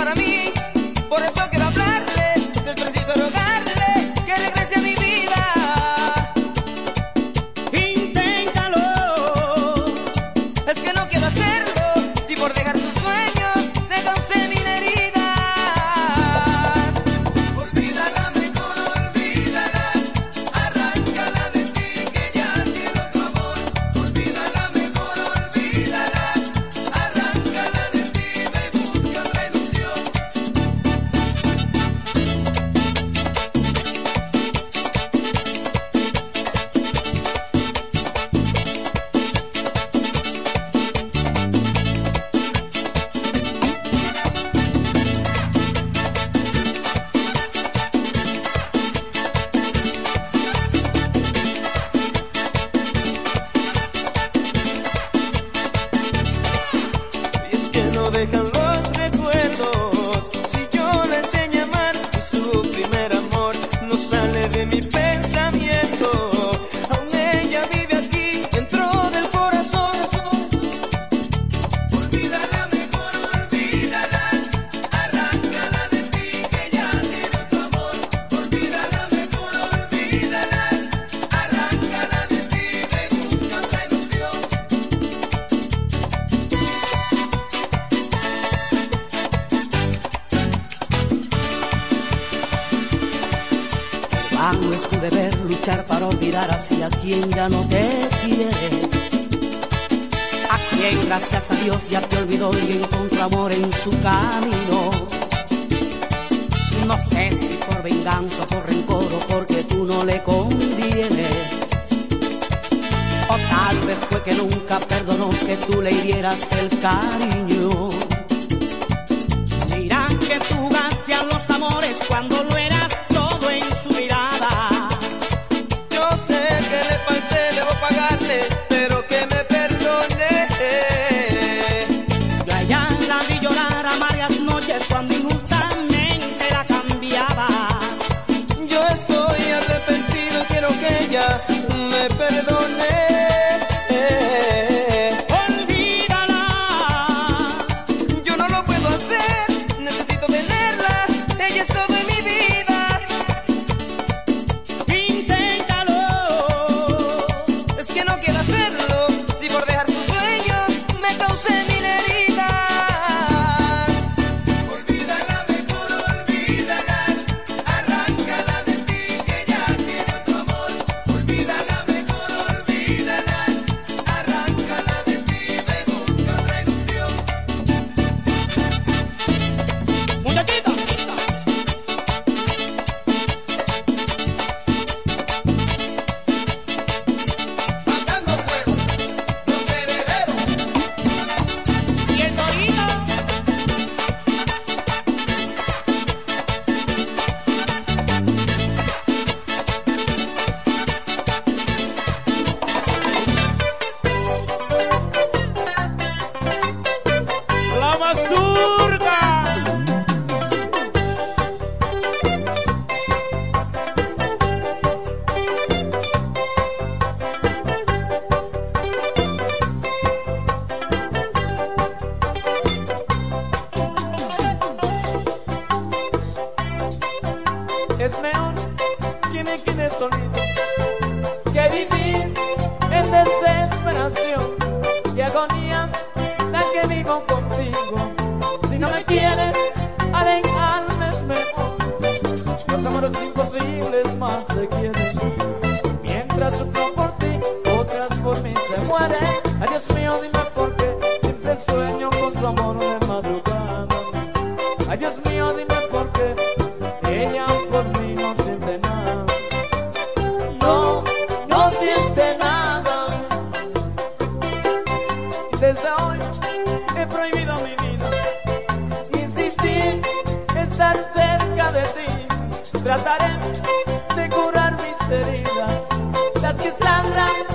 para mí, por eso agonía, la que vivo contigo. Si no me quieres, Sandra.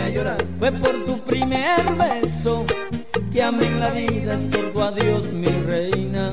a llorar. Fue por tu primer beso que amé en la vida, es por tu adiós, mi reina.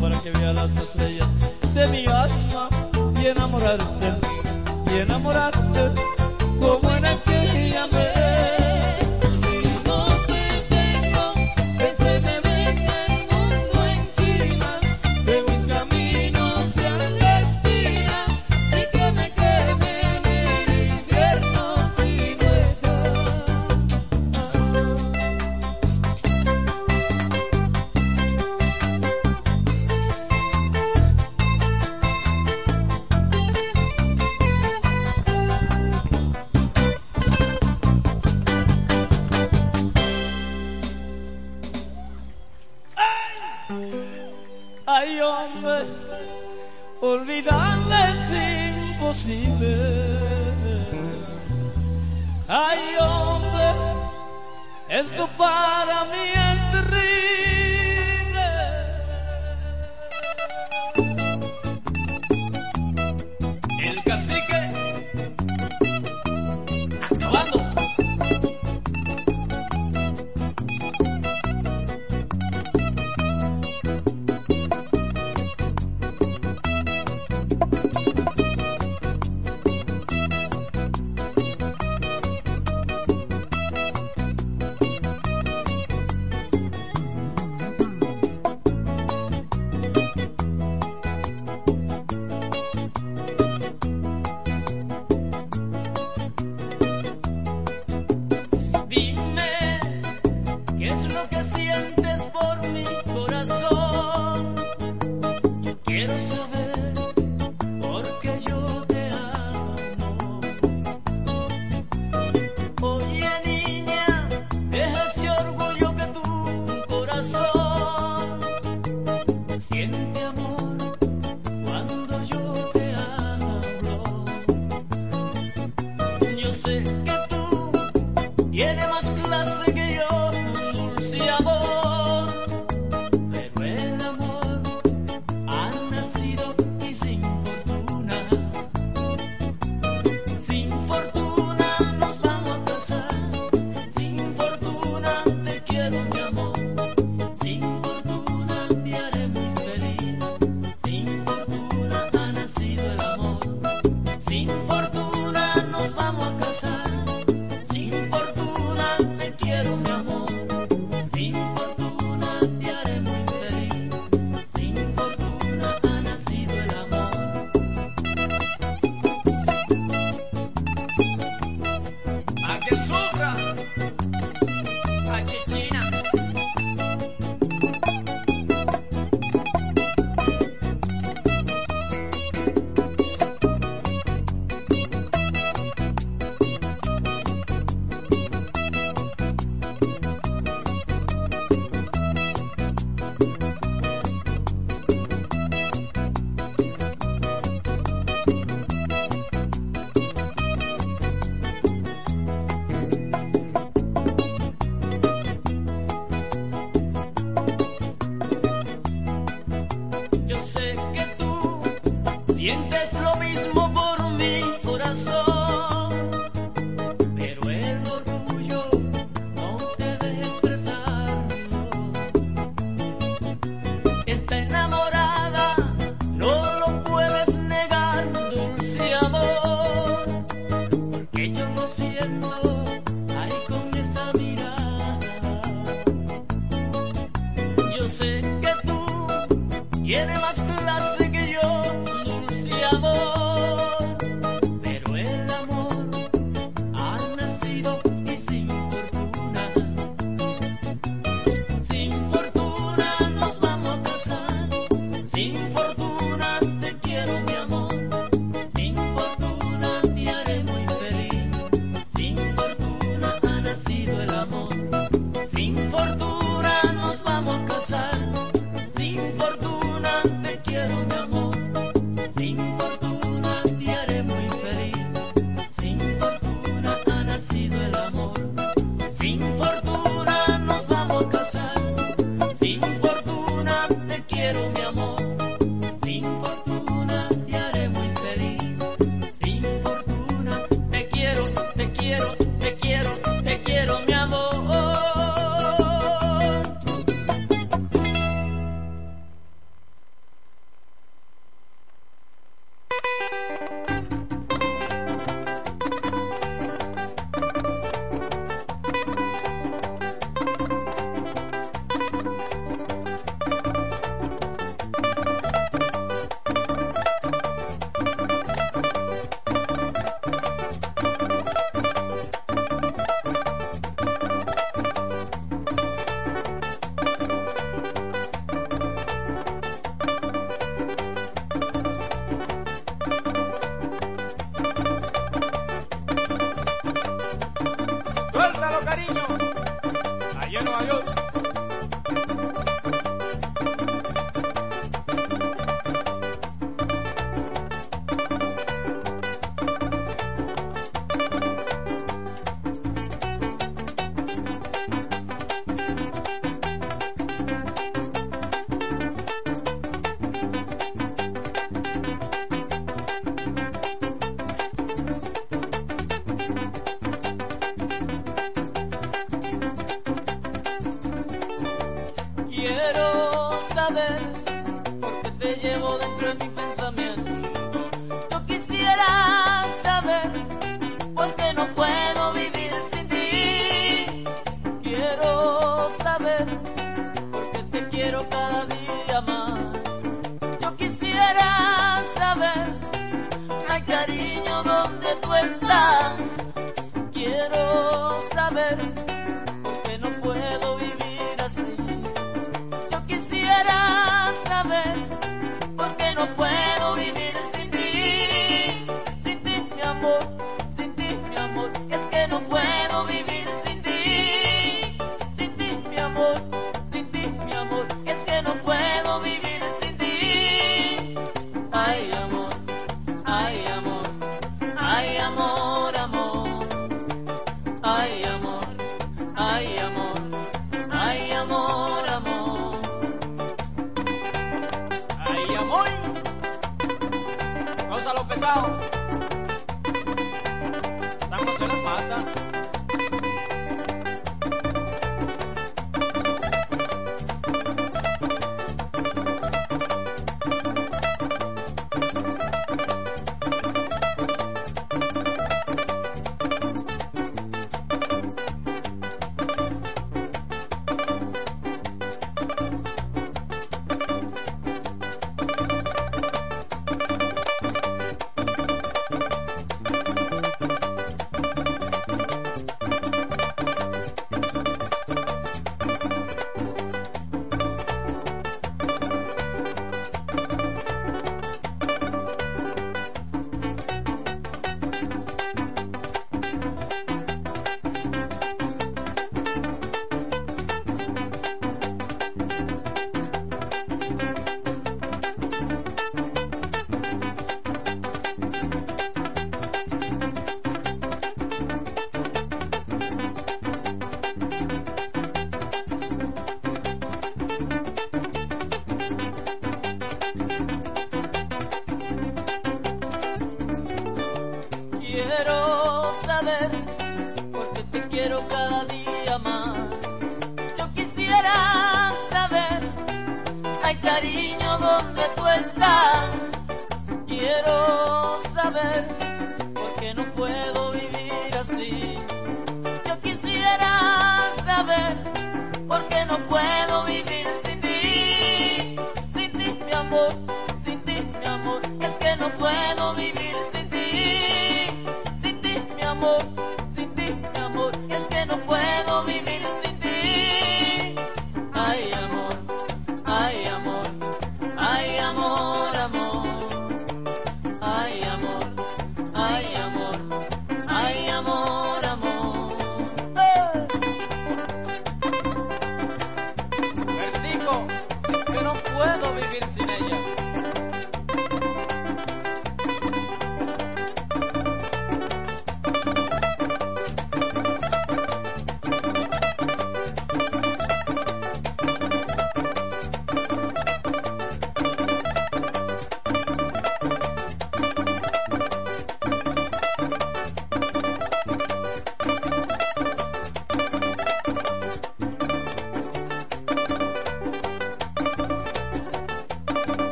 Para que veas las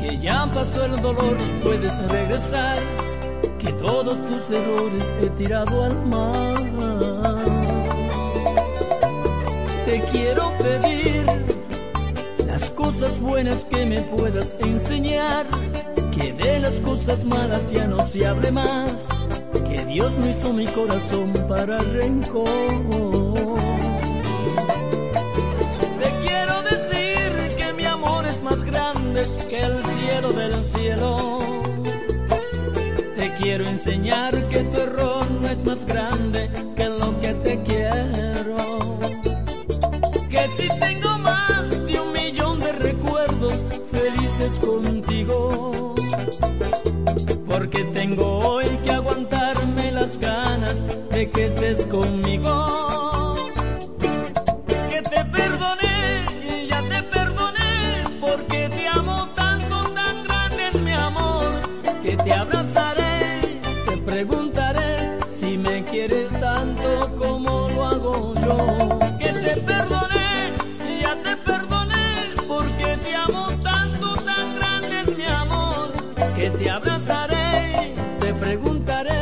que ya pasó el dolor, y puedes regresar, que todos tus errores he tirado al mar. Te quiero pedir las cosas buenas que me puedas enseñar, que de las cosas malas ya no se hable más, que Dios no hizo mi corazón para rencor. del cielo. Te quiero enseñar que tu error no es más grande preguntaré.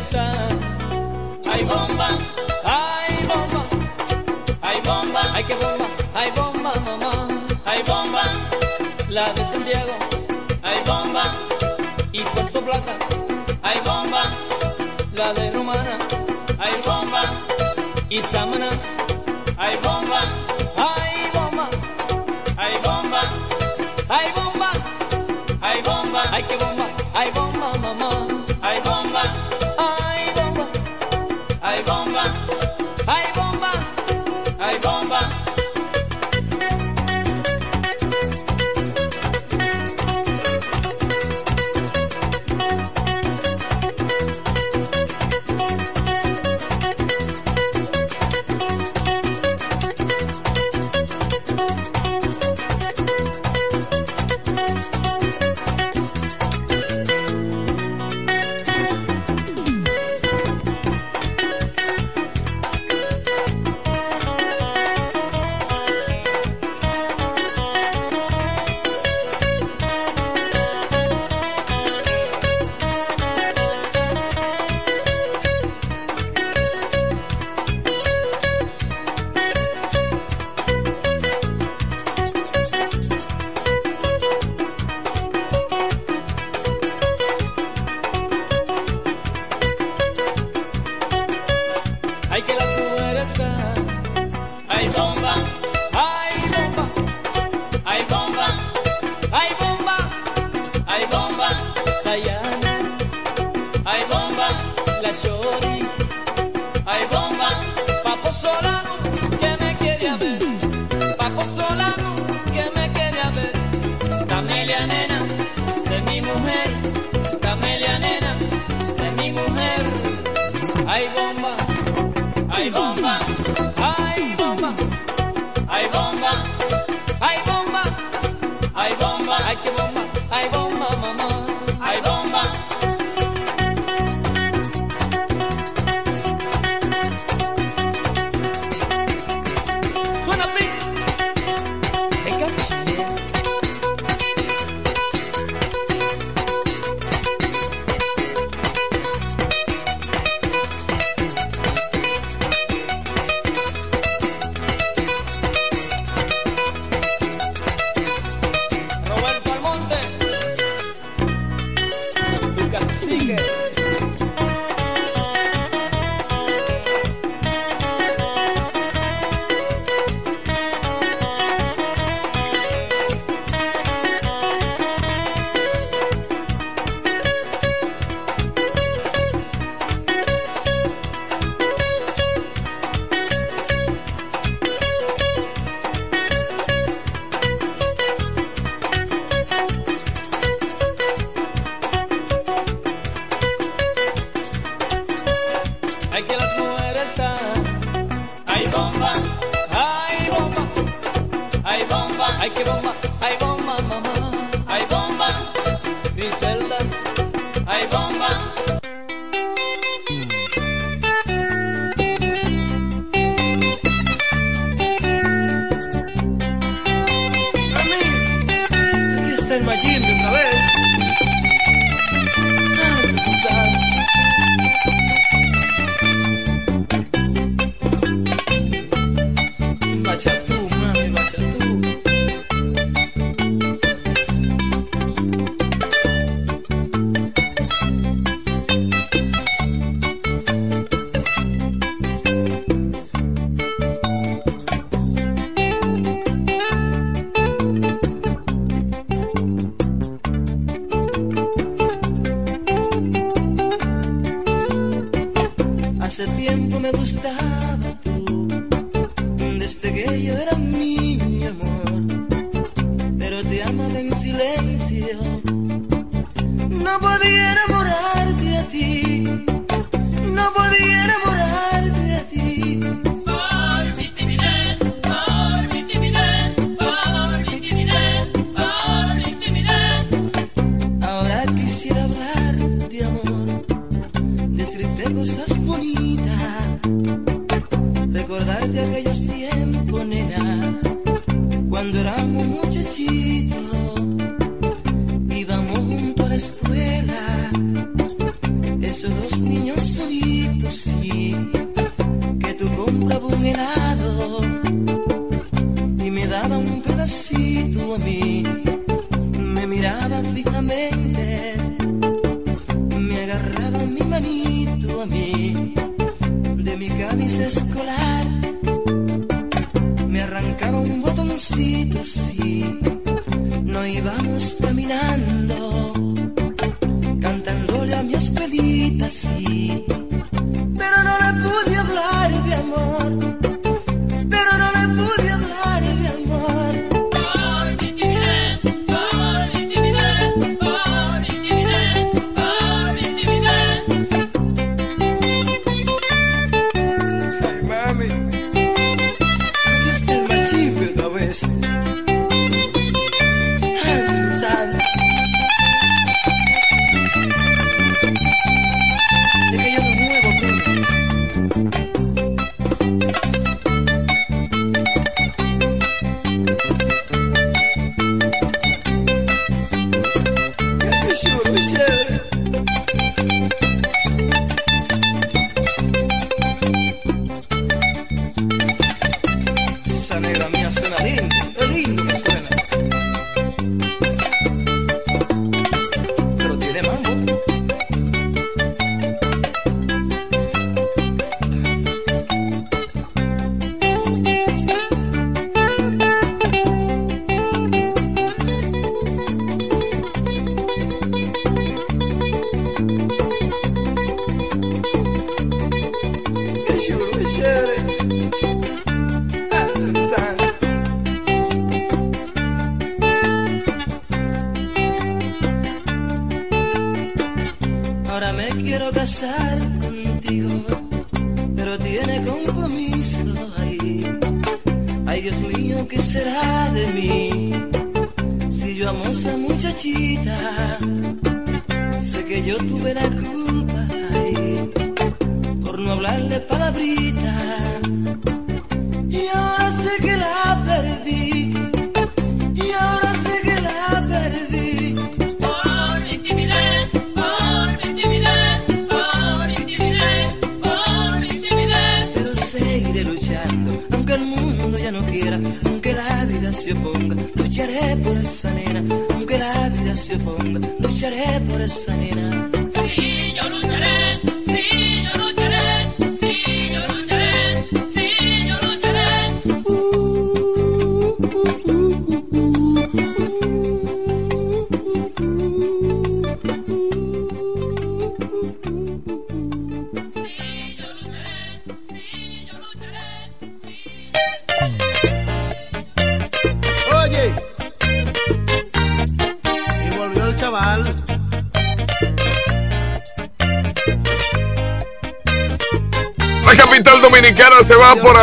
está. Hay bomba, hay bomba, hay bomba, hay que bomba, hay bomba, mamá, hay bomba, la de Santiago, hay bomba, y Puerto Plata, hay bomba, la de Romana, hay bomba, y Samana, hay bomba.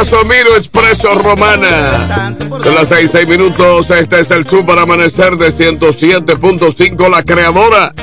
Expreso Miro, Expreso Romana. Son las 6, 6 minutos. Este es el Super Amanecer de 107.5, la creadora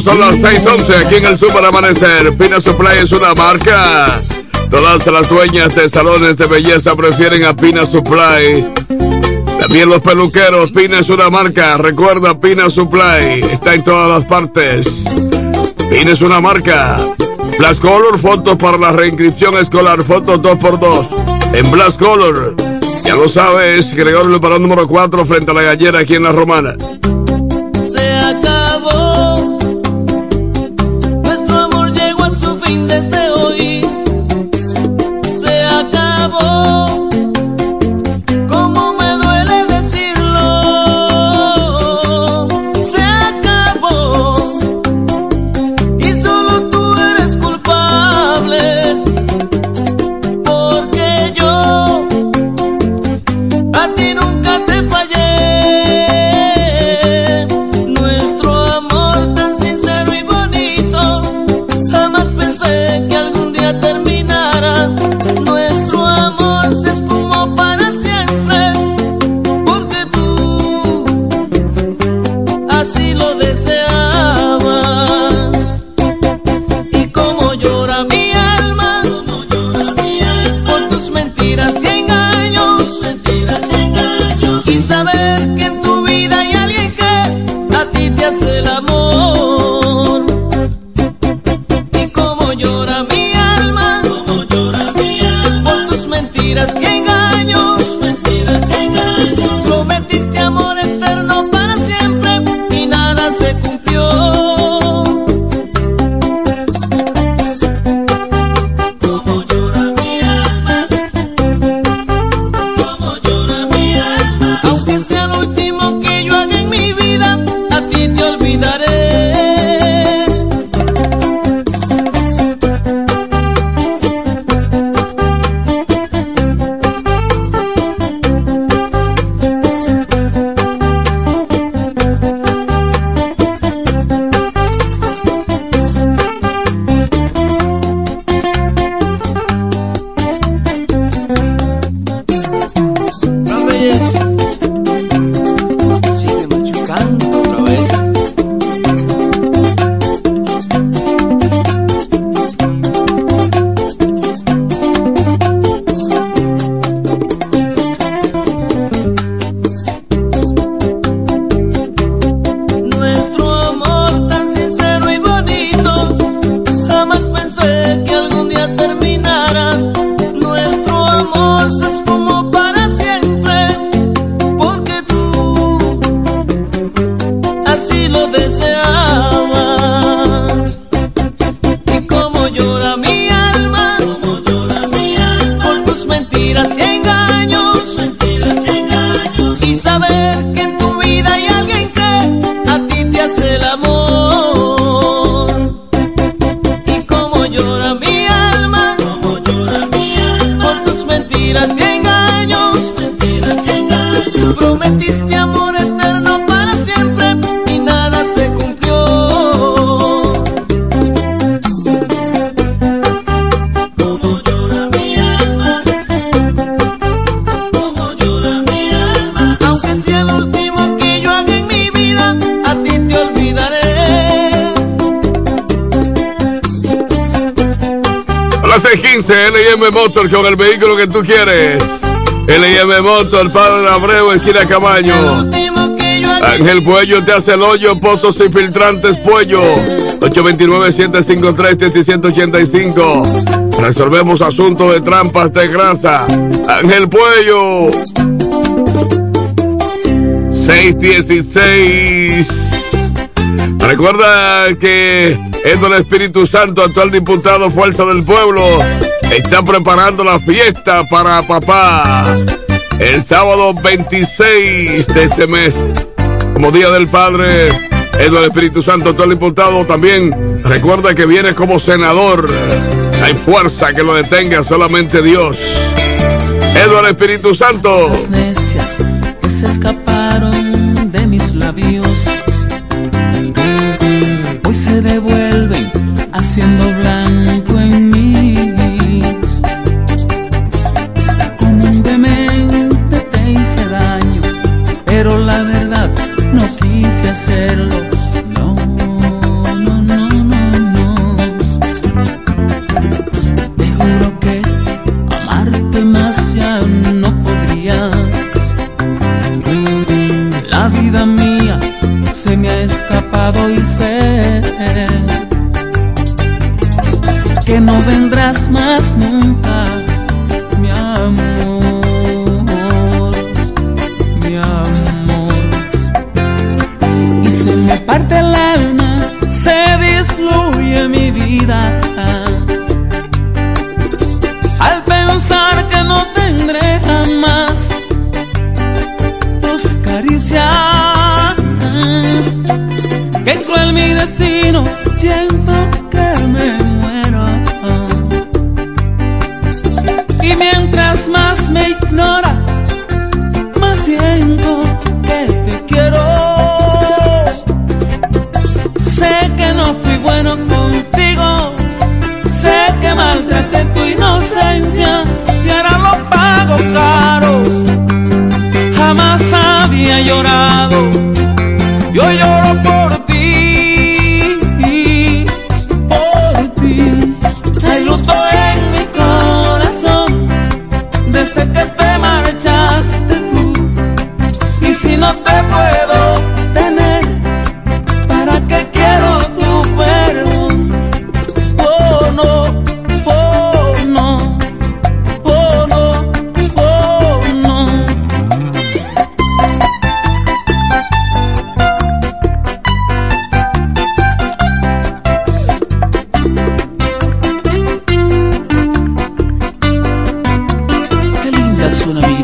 son las 6:11 aquí en el Super Amanecer. Pina Supply es una marca. Todas las dueñas de salones de belleza prefieren a Pina Supply. También los peluqueros, Pina es una marca. Recuerda, Pina Supply está en todas las partes. Pina es una marca. Blast Color, fotos para la reinscripción escolar, fotos 2x2 en Blast Color. Ya lo sabes, Gregorio balón número 4 frente a la gallera aquí en la Romana. Tú quieres. LM Motor, Padre Abreu, esquina El Camaño. Ángel Puello te hace el hoyo, pozos y filtrantes Puello. 829-753-1785. Resolvemos asuntos de trampas de grasa. Ángel Puello. 616. Recuerda que es el Espíritu Santo, actual diputado Fuerza del Pueblo, está preparando la fiesta para papá el sábado 26 de este mes, como Día del Padre. Eduardo Espíritu Santo, actual diputado, también recuerda que viene como senador. Hay fuerza que lo detenga, solamente Dios. Eduardo Espíritu Santo. la tsunami.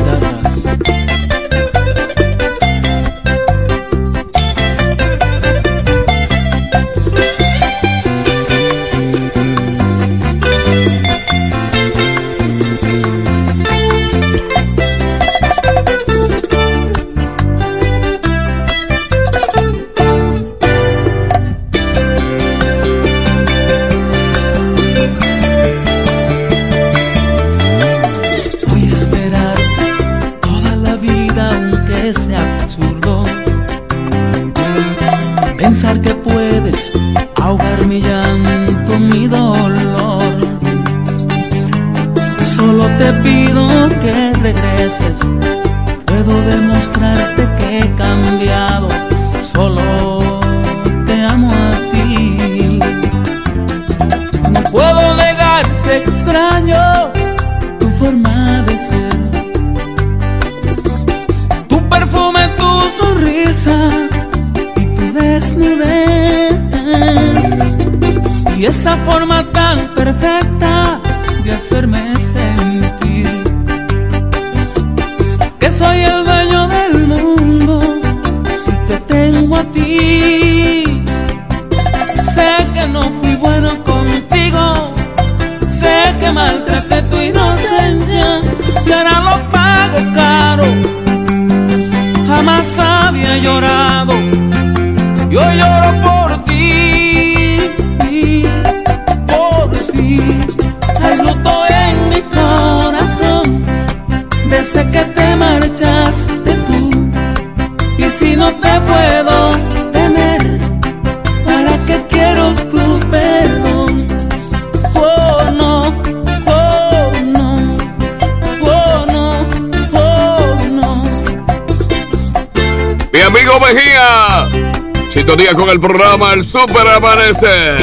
para amanecer.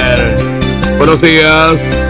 Buenos días.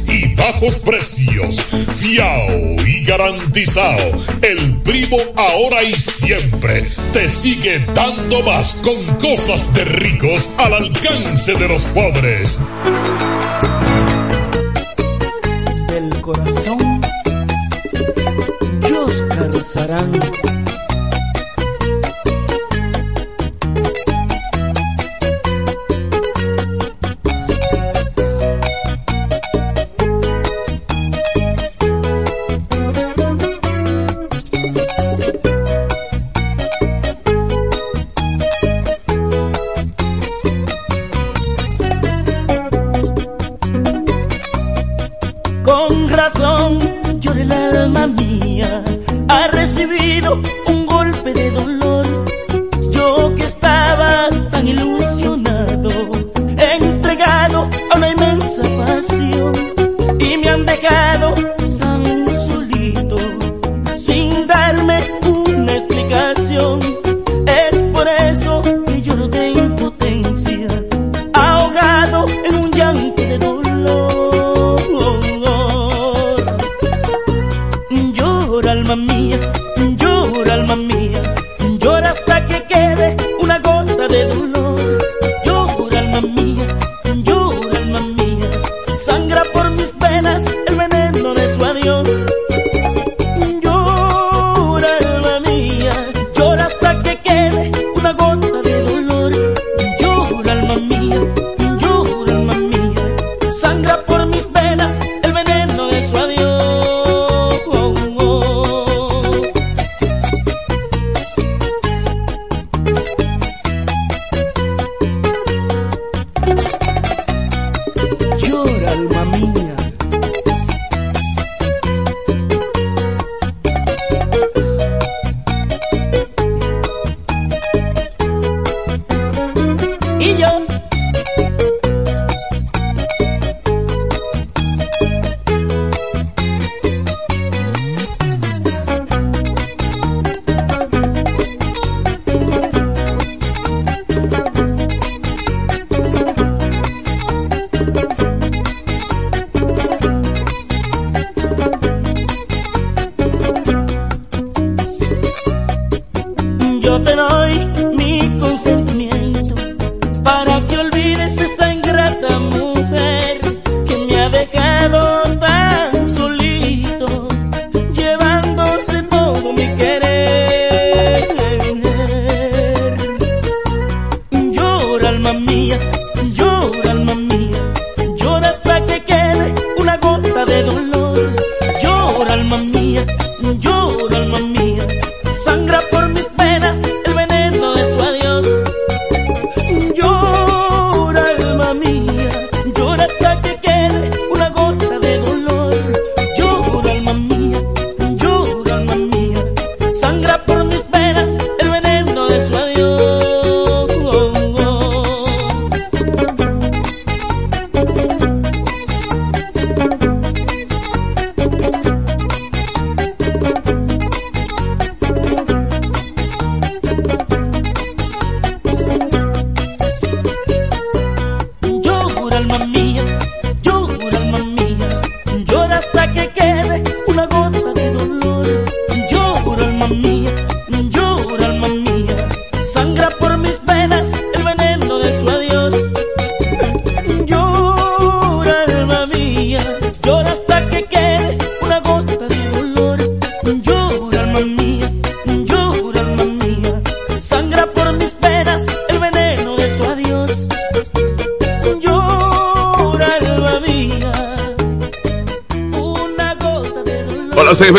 y bajos precios. Fiao y garantizado. El primo ahora y siempre te sigue dando más con cosas de ricos al alcance de los pobres.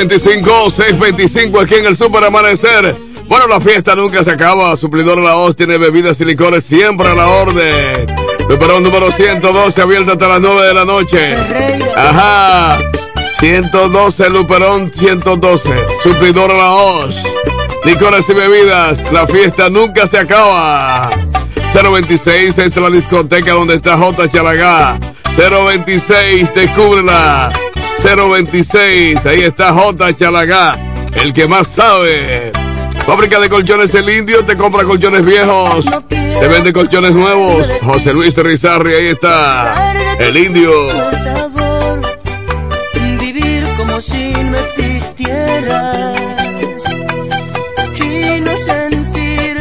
625-625 aquí en el Super Amanecer. Bueno, la fiesta nunca se acaba. Suplidor a La Hoz tiene bebidas y licores siempre a la orden. Superón número 112, abierta hasta las 9 de la noche. Ajá. 112, Luperón 112. Suplidor La Hoz. Licores y bebidas. La fiesta nunca se acaba. 026 es la discoteca donde está J. Chalagá. 026, descúbrela. 026. Ahí está J. Chalagá, el que más sabe. Fábrica de colchones El Indio te compra colchones viejos, te vende colchones nuevos. José Luis Rizarri, ahí está. El Indio. Vivir como si no existieras y no sentir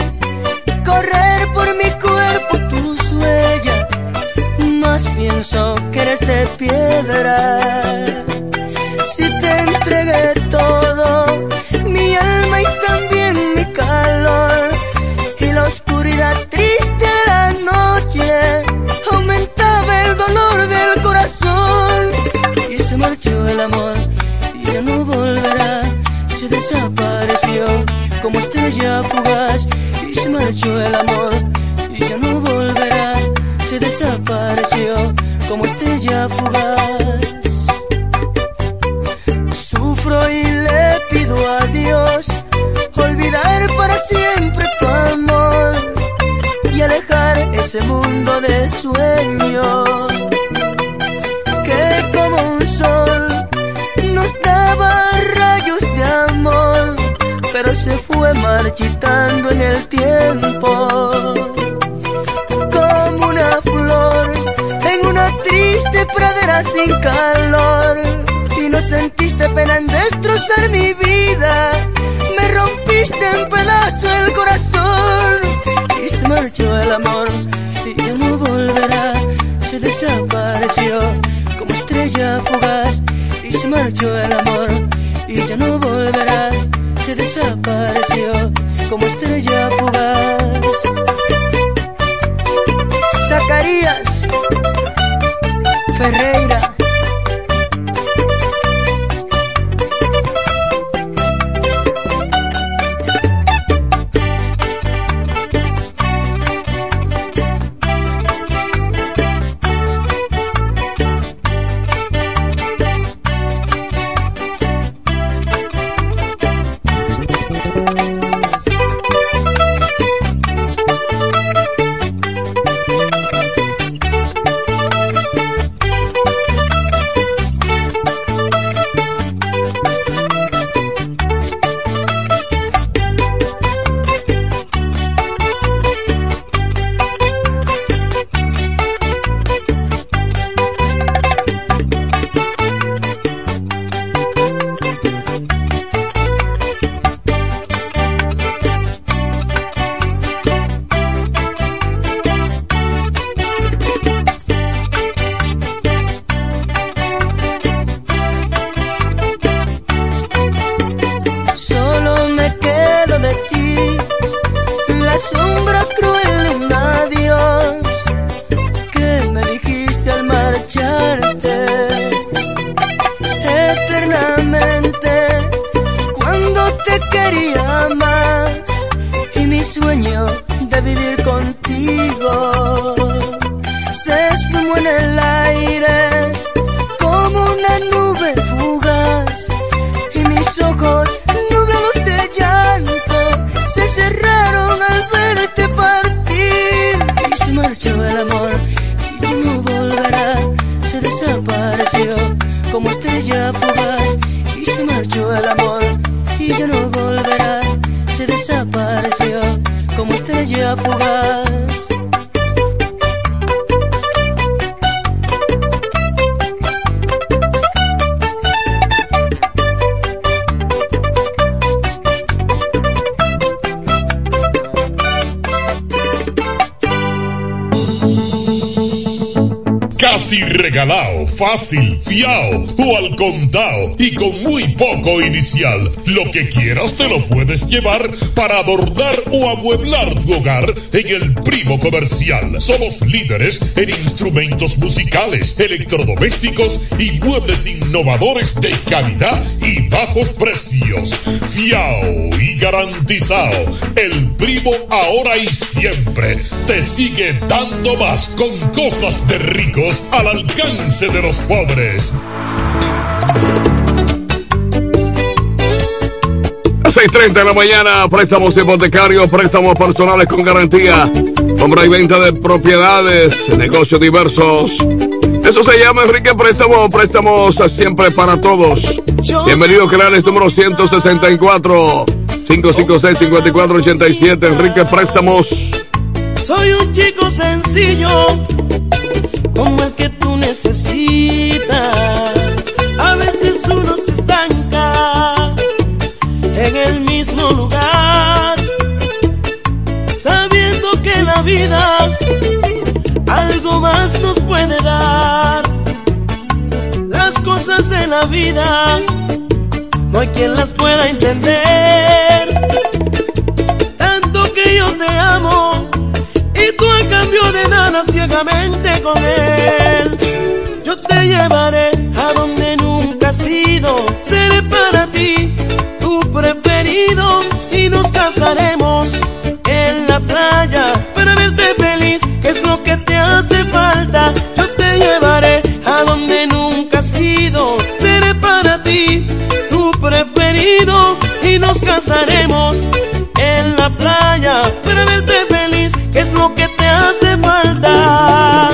correr por mi cuerpo tus huellas. Más pienso que eres de piedra. Fácil, fiao o al contado inicial. Lo que quieras te lo puedes llevar para adornar o amueblar tu hogar en el primo comercial. Somos líderes en instrumentos musicales, electrodomésticos y muebles innovadores de calidad y bajos precios. Fiao y garantizado. El primo ahora y siempre te sigue dando más con cosas de ricos al alcance de los pobres. 6.30 de la mañana, préstamos hipotecarios, préstamos personales con garantía, compra y venta de propiedades, negocios diversos. Eso se llama Enrique Préstamo, préstamos siempre para todos. Bienvenido, Clares número 164, 556-5487, Enrique Préstamos. Soy un chico sencillo, como el que tú necesitas. A veces uno se estanca en el mismo lugar, sabiendo que la vida algo más nos puede dar. Las cosas de la vida no hay quien las pueda entender. Tanto que yo te amo y tú a cambio de nada ciegamente con él. Yo te llevaré a donde preferido y nos casaremos en la playa para verte feliz, que es lo que te hace falta. Yo te llevaré a donde nunca has ido. Seré para ti tu preferido y nos casaremos en la playa para verte feliz, que es lo que te hace falta.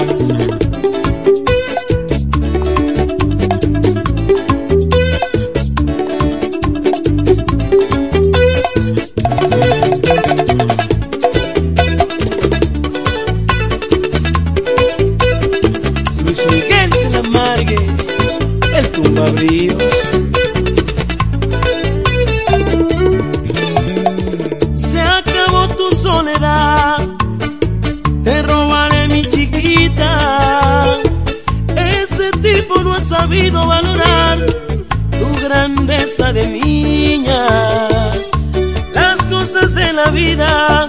De niña. Las cosas de la vida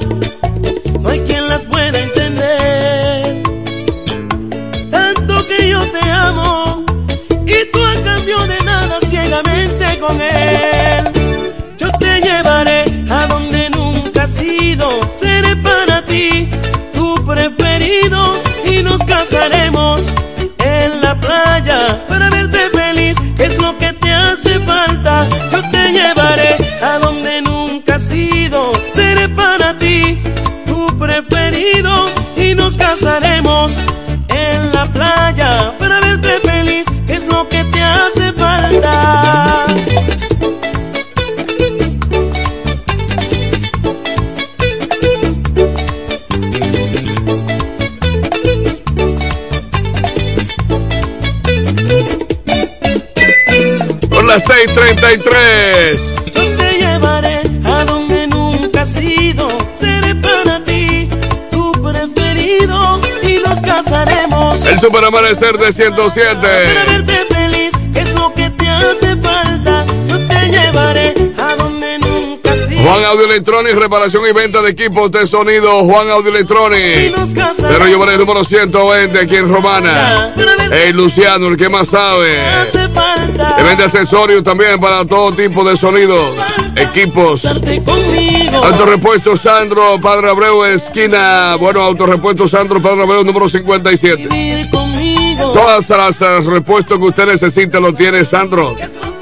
6:33. Yo te llevaré a donde nunca has ido, seré para ti tu preferido y nos casaremos. El Super Amanecer de Para 107. verte feliz, es lo que te hace falta. Yo te llevaré a donde nunca has ido. Juan Audio Electronics, reparación y venta de equipos de sonido. Juan Audio Y Electronics. nos casaremos. Pero yo el número 120 aquí en Romana. Para Hey Luciano, el que más sabe. Te vende accesorios también para todo tipo de sonidos, equipos. Autorepuesto Sandro, Padre Abreu, esquina. Bueno, Autorepuesto Sandro, Padre Abreu, número 57. Vivir conmigo. Todas las, las repuestos que usted necesite lo tiene Sandro.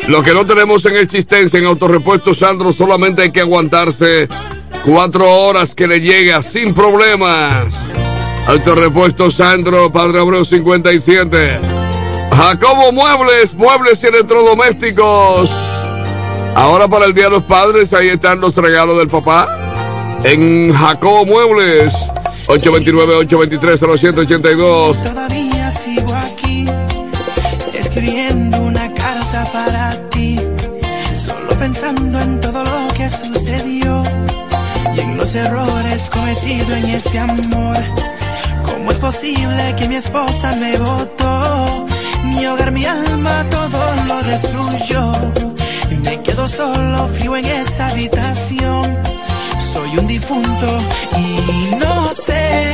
Lo que no tenemos en existencia en Autorepuesto Sandro, solamente hay que aguantarse cuatro horas que le llega sin problemas. Autorepuesto Sandro, Padre Abreu 57. Jacobo Muebles, muebles y electrodomésticos. Ahora para el Día de los Padres, ahí están los regalos del papá. En Jacobo Muebles, 829-823-0182. Todavía sigo aquí, escribiendo una carta para ti, solo pensando en todo lo que sucedió y en los errores cometidos en ese amor. ¿Cómo es posible que mi esposa me votó? Mi hogar, mi alma, todo lo destruyó. Me quedo solo, frío en esta habitación. Soy un difunto y no sé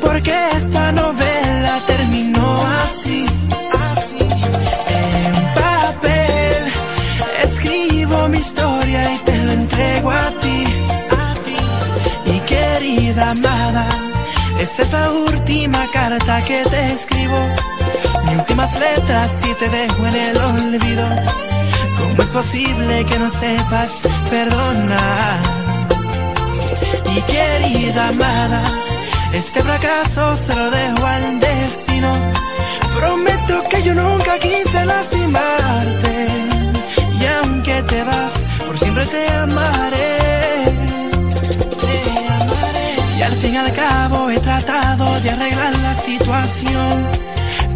por qué esta novela terminó así, así. En papel escribo mi historia y te la entrego a ti, a ti. Y querida amada, esta es la última carta que te escribo. Mis últimas letras y te dejo en el olvido. ¿Cómo es posible que no sepas perdonar? Y querida amada, este fracaso se lo dejo al destino. Prometo que yo nunca quise lastimarte. Y aunque te vas, por siempre te amaré. Te amaré. Y al fin y al cabo tratado de arreglar la situación.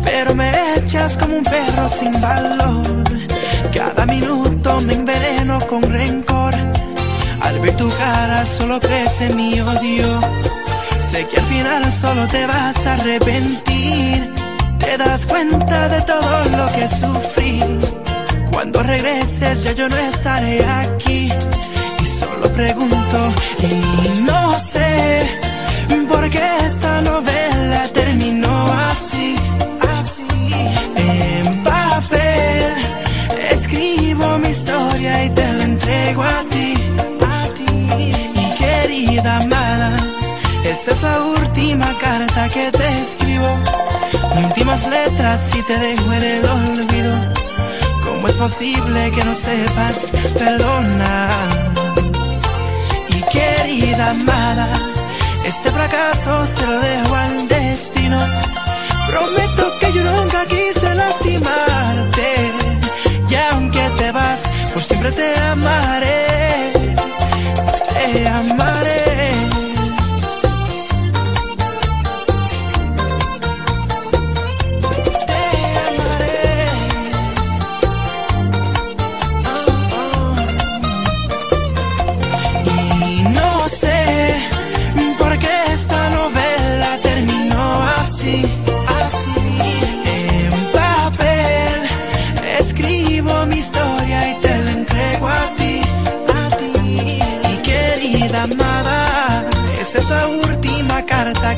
Pero me echas como un perro sin valor. Cada minuto me enveneno con rencor. Al ver tu cara solo crece mi odio. Sé que al final solo te vas a arrepentir. Te das cuenta de todo lo que sufrí. Cuando regreses ya yo no estaré aquí. Y solo pregunto y no sé por qué esta novela terminó así, así. En papel escribo mi historia y te la entrego a ti, a ti. Y querida amada, esta es la última carta que te escribo. Últimas letras y te dejo en el olvido. ¿Cómo es posible que no sepas perdonar? Y querida amada, este fracaso se lo dejo al destino. Prometo que yo nunca quise lastimarte. Y aunque te vas, por siempre te amaré.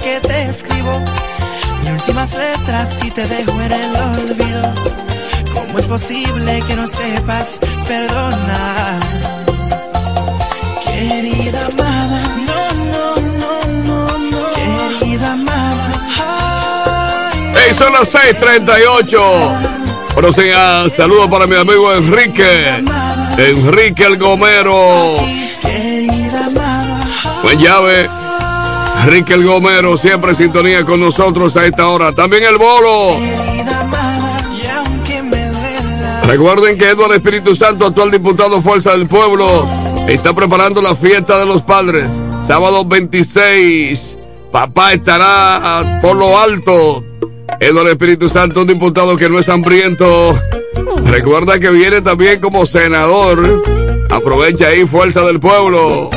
Que te escribo. Mis últimas letras y te dejo en el olvido. ¿Cómo es posible que no sepas perdonar? Querida amada, no, no, no, no, no. Querida amada, ay, Hey, son las 6:38. Buenos días, saludos para mi amigo Enrique. Enrique el Gomero. Buen llave. Enrique el Gomero, siempre en sintonía con nosotros a esta hora. También el Bolo. Recuerden que Eduardo Espíritu Santo, actual diputado Fuerza del Pueblo, está preparando la fiesta de los padres. Sábado 26. Papá estará por lo alto. Eduardo Espíritu Santo, un diputado que no es hambriento. Recuerda que viene también como senador. Aprovecha ahí Fuerza del Pueblo.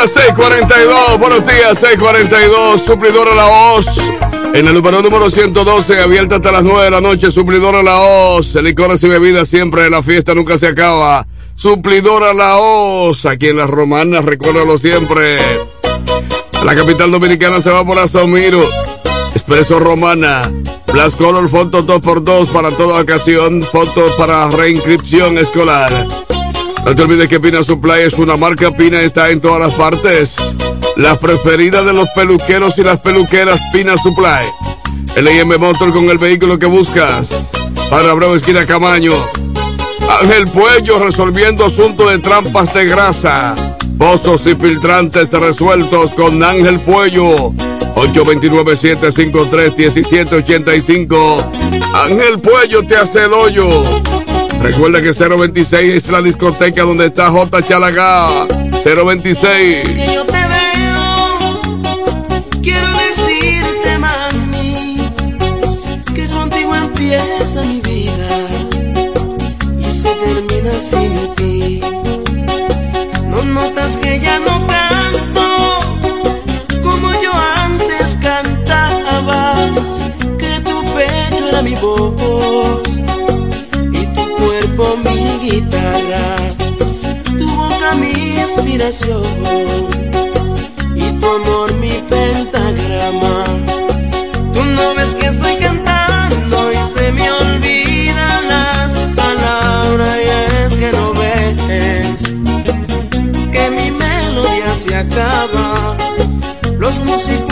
Las 6:42, buenos días, 6:42, suplidora La Hoz. En el número número 112, abierta hasta las 9 de la noche, suplidora La Hoz. Licores y bebidas siempre, la fiesta nunca se acaba. Suplidora La Hoz, aquí en las romanas, recuérdalo siempre. La capital dominicana se va por Asomiro. Expreso Romana. Blast Color, fotos 2x2 para toda ocasión, fotos para reinscripción escolar. No te olvides que Pina Supply es una marca Pina, está en todas las partes. La preferida de los peluqueros y las peluqueras Pina Supply. LM Motor con el vehículo que buscas. Para Bravo Esquina Camaño. Ángel Puello resolviendo asuntos de trampas de grasa. Pozos y filtrantes resueltos con Ángel Puello. 829-753-1785. Ángel Puello te hace el hoyo. Recuerda que 026 es la discoteca donde está J. Chalagá. 026. Inspiración y tu amor mi pentagrama. Tú no ves que estoy cantando y se me olvidan las palabras y es que no ves que mi melodía se acaba. Los músicos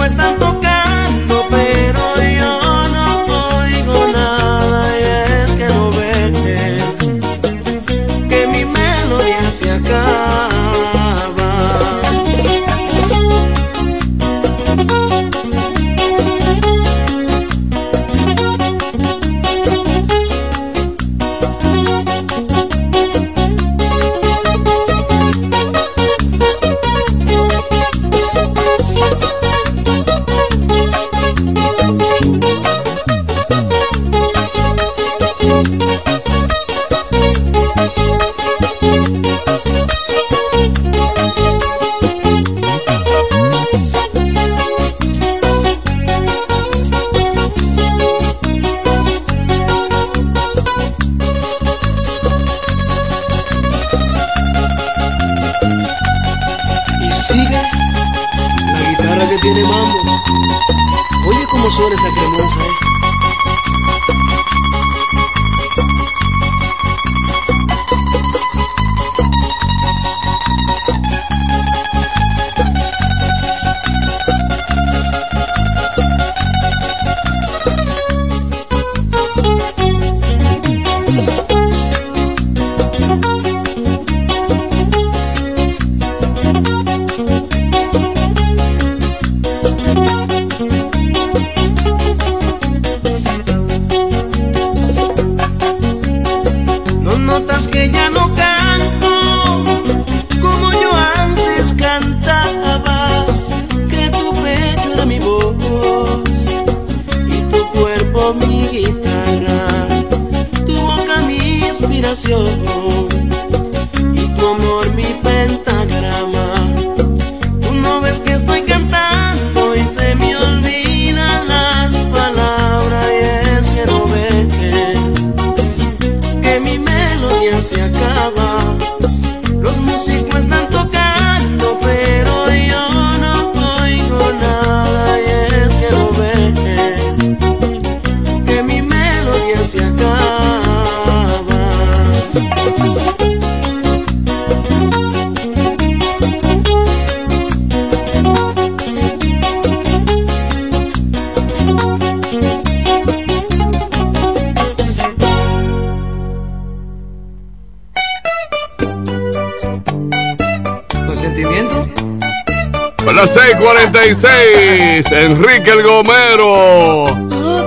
Enrique el Gomero.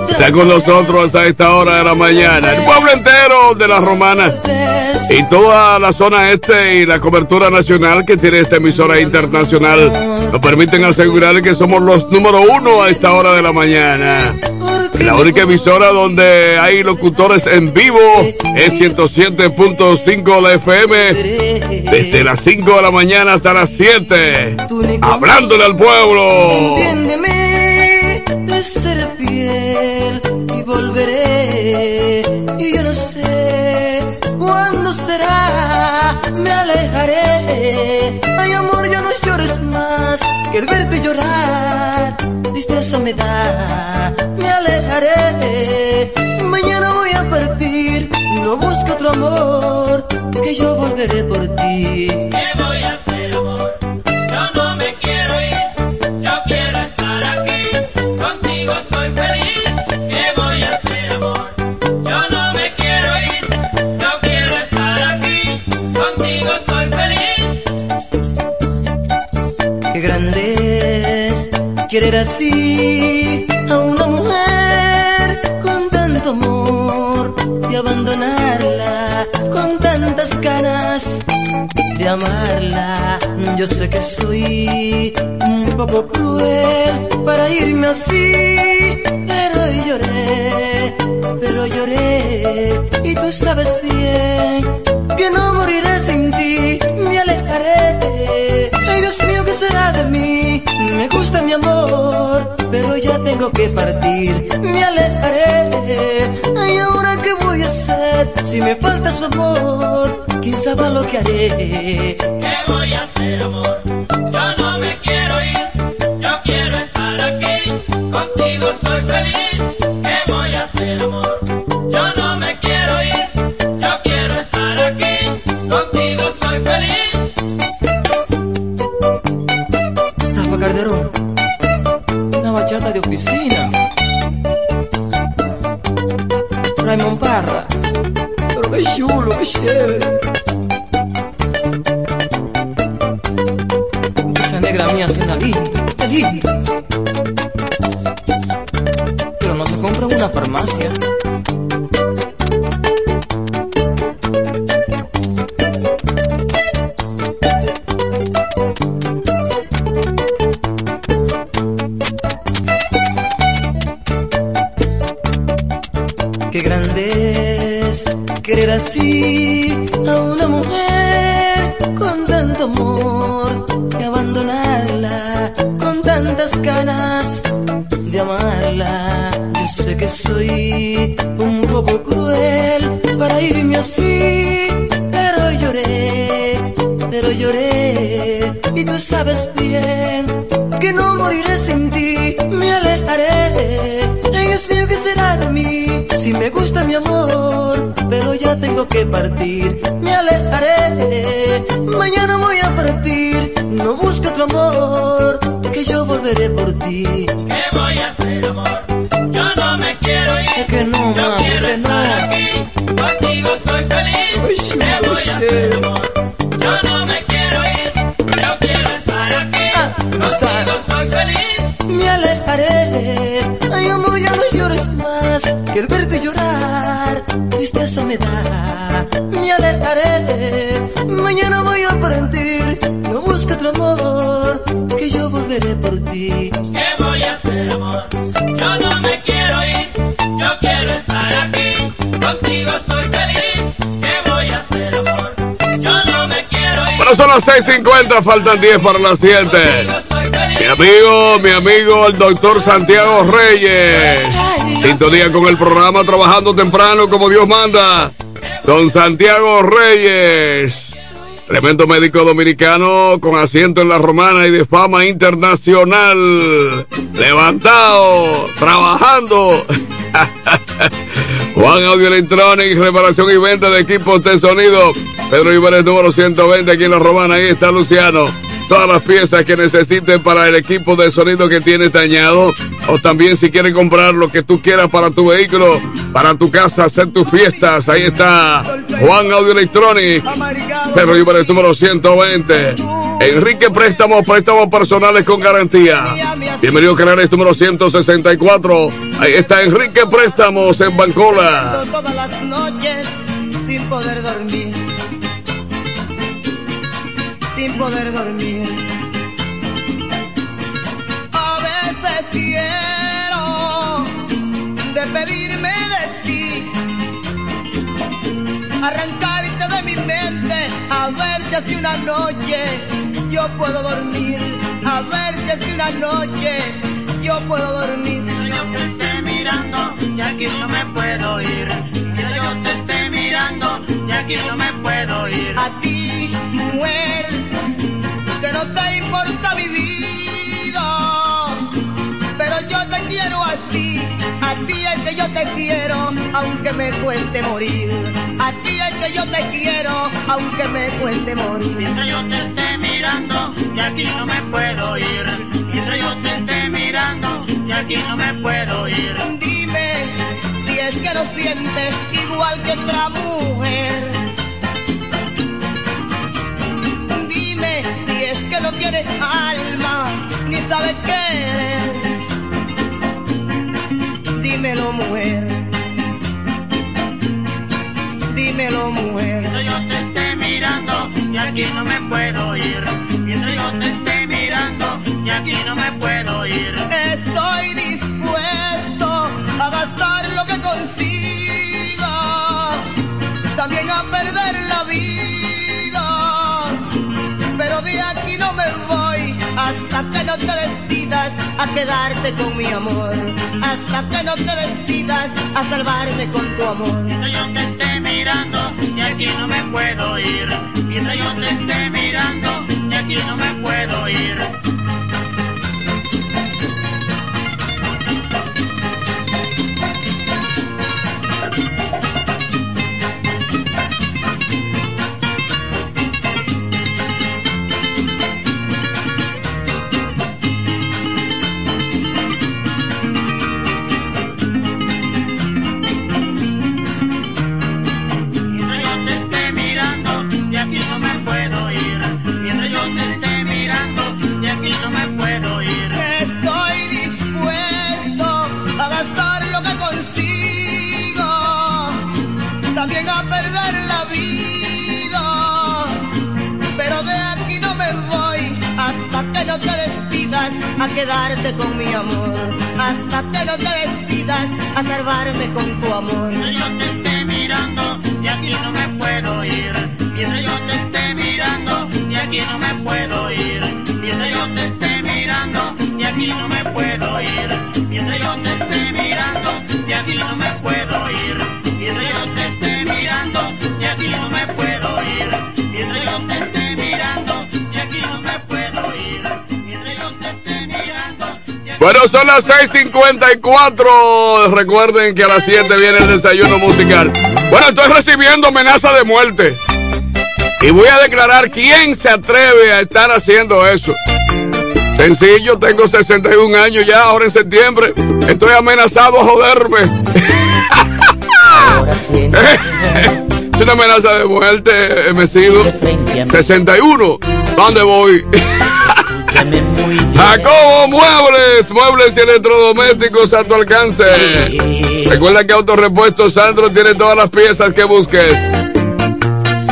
Está con nosotros a esta hora de la mañana. El pueblo entero de las romanas y toda la zona este y la cobertura nacional que tiene esta emisora internacional nos permiten asegurar que somos los número uno a esta hora de la mañana. La única emisora donde hay locutores en vivo es 107.5 la FM desde las 5 de la mañana hasta las 7 hablándole al pueblo. Tristeza me da, me alejaré. Mañana voy a partir, no busco otro amor, que yo volveré por ti. ¿Qué voy a hacer, amor? Yo no me quiero querer así a una mujer con tanto amor y abandonarla con tantas ganas de amarla. Yo sé que soy un poco cruel para irme así, pero lloré, pero lloré y tú sabes bien que no moriré sin ti, me alejaré. Ay Dios mío, ¿qué será de mí? Me gusta mi amor, pero ya tengo que partir, me alejaré. Ay, ahora qué voy a hacer si me falta su amor, quién sabe lo que haré. ¿Qué voy a hacer, amor? Con tantas ganas de amarla. Yo sé que soy un poco cruel para irme así, pero lloré, pero lloré y tú sabes bien que no moriré sin ti, me alejaré. Dios mío, ¿qué será de mí? Si me gusta mi amor, pero ya tengo que partir, me alejaré. Mañana voy a partir, no busco otro amor, que yo volveré por ti. ¿Qué voy a hacer, amor? Yo no me quiero ir. Es que no, Yo quiero que no. estar aquí. Contigo soy feliz. Uy, ¿Qué voy a hacer, amor? Yo no me quiero ir. Yo quiero estar aquí. Ah, Contigo soy feliz. me alejaré. Ay, amor, ya no llores más, que el verte llorar, tristeza me da. Me alejaré, son las 6.50, faltan 10 para las 7. Contigo soy feliz. Mi amigo, mi amigo, el doctor Santiago Reyes. Sintonía con el programa Trabajando Temprano como Dios manda. Don Santiago Reyes. Tremendo médico dominicano con asiento en la romana y de fama internacional. Levantado, trabajando. Juan Audio Electronic, reparación y venta de equipos de sonido. Pedro Ibares número 120 aquí en la romana. Ahí está Luciano. Todas las piezas que necesiten para el equipo de sonido que tienes dañado. O también si quieres comprar lo que tú quieras para tu vehículo, para tu casa, hacer tus fiestas. Ahí está Juan Audio Electronic. Pedro Ibares número 120. Enrique Préstamos, préstamos personales con garantía. Bienvenido Canales número 164. Ahí está Enrique Préstamos en Bancola. Todas las noches sin poder dormir, sin poder dormir. A veces quiero despedirme de ti, arrancarte de mi mente, a ver si así una noche yo puedo dormir, a ver si así una noche yo puedo dormir. yo te esté mirando y aquí no me puedo ir. Mira, yo te esté mirando y aquí no me puedo ir. a ti, mujer, que no te importa mi vida, pero así. A ti es que yo te quiero, aunque me cueste morir. A ti es que yo te quiero, aunque me cueste morir. Mientras yo te esté mirando, y aquí no me puedo ir. Mientras yo te esté mirando, y aquí no me puedo ir. Dime si es que lo sientes igual que otra mujer. No tienes alma ni sabes querer. Dímelo, mujer. Dímelo, mujer. Mientras yo te esté mirando, y aquí no me puedo ir. Mientras yo te esté mirando, y aquí no me puedo ir. Estoy dispuesto a gastar lo que consiga, también a perder hasta que no te decidas a quedarte con mi amor, hasta que no te decidas a salvarme con tu amor. Mientras yo te esté mirando, y aquí no me puedo ir. Mientras yo las 6:54. Recuerden que a las 7 viene el desayuno musical. Bueno, estoy recibiendo amenaza de muerte. Y voy a declarar quién se atreve a estar haciendo eso. Sencillo, tengo 61 años ya, ahora en septiembre. Estoy amenazado a joderme. Es una amenaza de muerte, Mesido. 61. ¿Dónde voy? Jacobo Muebles, y electrodomésticos a tu alcance. Recuerda que Autorepuesto Sandro tiene todas las piezas que busques.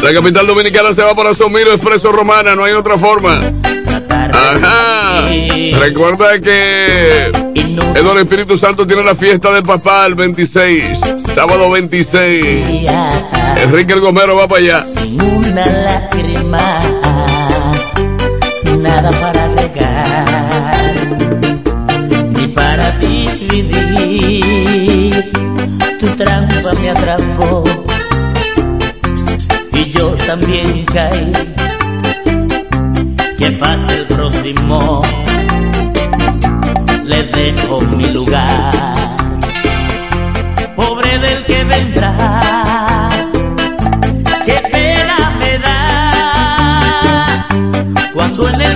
La capital dominicana se va por Asomiro Expreso Romana, no hay otra forma. Ajá. Recuerda que Eduardo Espíritu Santo tiene la fiesta del papá el 26, sábado 26. Enrique el Gomero va para allá. una lágrima, nada para y yo también caí. Que pase el próximo, le dejo mi lugar. Pobre del que vendrá qué pena me da cuando en el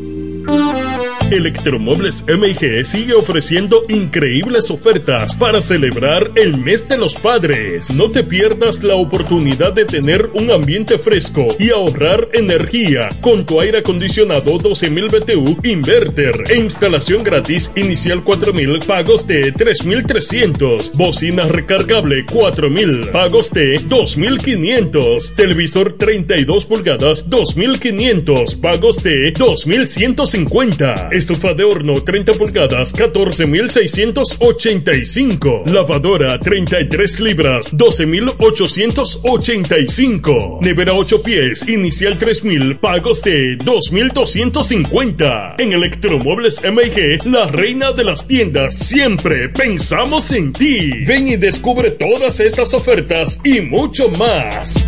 Electromuebles MG sigue ofreciendo increíbles ofertas para celebrar el mes de los padres. No te pierdas la oportunidad de tener un ambiente fresco y ahorrar energía con tu aire acondicionado 12.000 BTU inverter e instalación gratis inicial 4.000 pagos de 3.300. Bocina recargable 4.000 pagos de 2.500. Televisor 32 pulgadas 2.500 pagos de 2.150. Estufa de horno 30 pulgadas 14.685. Lavadora 33 libras 12.885. Nevera 8 pies inicial 3.000 pagos de 2.250. En Electromuebles MG, la reina de las tiendas, siempre pensamos en ti. Ven y descubre todas estas ofertas y mucho más.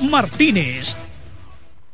Martínez.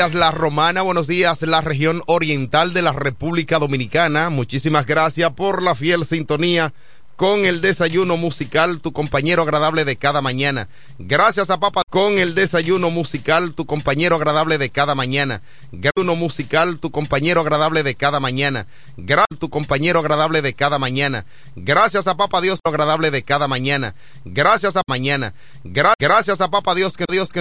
Días La Romana, buenos días la región oriental de la República Dominicana. Muchísimas gracias por la fiel sintonía con el desayuno musical, tu compañero agradable de cada mañana. Gracias a Papa con el desayuno musical, tu compañero agradable de cada mañana. Desayuno musical, tu compañero agradable de cada mañana. Tu compañero agradable de cada mañana. Gracias a Papa Dios agradable de cada mañana. Gracias a mañana. Gra gracias a Papa Dios que Dios